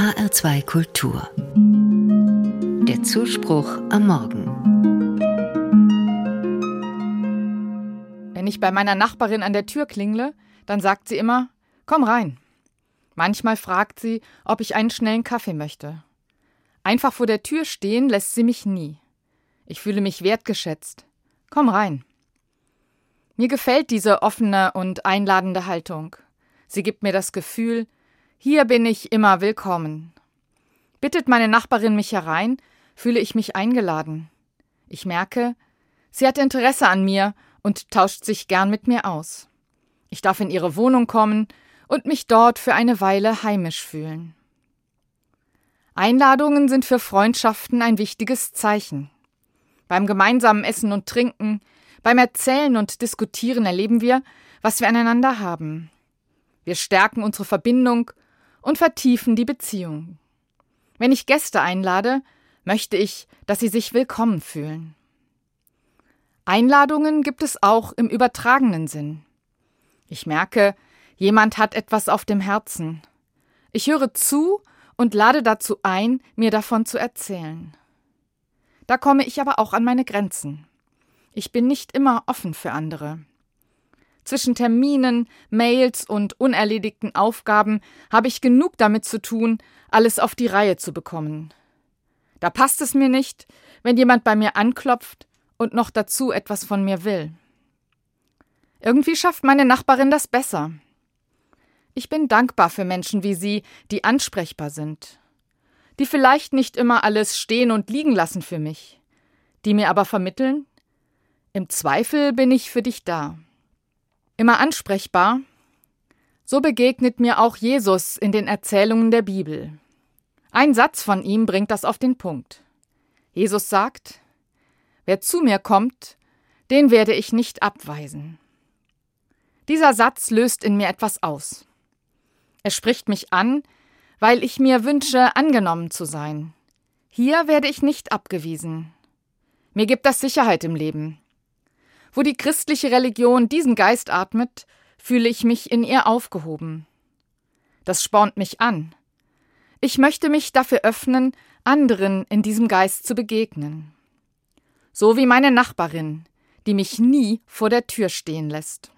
HR2 Kultur. Der Zuspruch am Morgen. Wenn ich bei meiner Nachbarin an der Tür klingle, dann sagt sie immer: Komm rein. Manchmal fragt sie, ob ich einen schnellen Kaffee möchte. Einfach vor der Tür stehen lässt sie mich nie. Ich fühle mich wertgeschätzt. Komm rein. Mir gefällt diese offene und einladende Haltung. Sie gibt mir das Gefühl, hier bin ich immer willkommen. Bittet meine Nachbarin mich herein, fühle ich mich eingeladen. Ich merke, sie hat Interesse an mir und tauscht sich gern mit mir aus. Ich darf in ihre Wohnung kommen und mich dort für eine Weile heimisch fühlen. Einladungen sind für Freundschaften ein wichtiges Zeichen. Beim gemeinsamen Essen und Trinken, beim Erzählen und Diskutieren erleben wir, was wir aneinander haben. Wir stärken unsere Verbindung und vertiefen die Beziehung. Wenn ich Gäste einlade, möchte ich, dass sie sich willkommen fühlen. Einladungen gibt es auch im übertragenen Sinn. Ich merke, jemand hat etwas auf dem Herzen. Ich höre zu und lade dazu ein, mir davon zu erzählen. Da komme ich aber auch an meine Grenzen. Ich bin nicht immer offen für andere. Zwischen Terminen, Mails und unerledigten Aufgaben habe ich genug damit zu tun, alles auf die Reihe zu bekommen. Da passt es mir nicht, wenn jemand bei mir anklopft und noch dazu etwas von mir will. Irgendwie schafft meine Nachbarin das besser. Ich bin dankbar für Menschen wie Sie, die ansprechbar sind, die vielleicht nicht immer alles stehen und liegen lassen für mich, die mir aber vermitteln, im Zweifel bin ich für dich da. Immer ansprechbar, so begegnet mir auch Jesus in den Erzählungen der Bibel. Ein Satz von ihm bringt das auf den Punkt. Jesus sagt, Wer zu mir kommt, den werde ich nicht abweisen. Dieser Satz löst in mir etwas aus. Er spricht mich an, weil ich mir wünsche, angenommen zu sein. Hier werde ich nicht abgewiesen. Mir gibt das Sicherheit im Leben. Wo die christliche Religion diesen Geist atmet, fühle ich mich in ihr aufgehoben. Das spornt mich an. Ich möchte mich dafür öffnen, anderen in diesem Geist zu begegnen. So wie meine Nachbarin, die mich nie vor der Tür stehen lässt.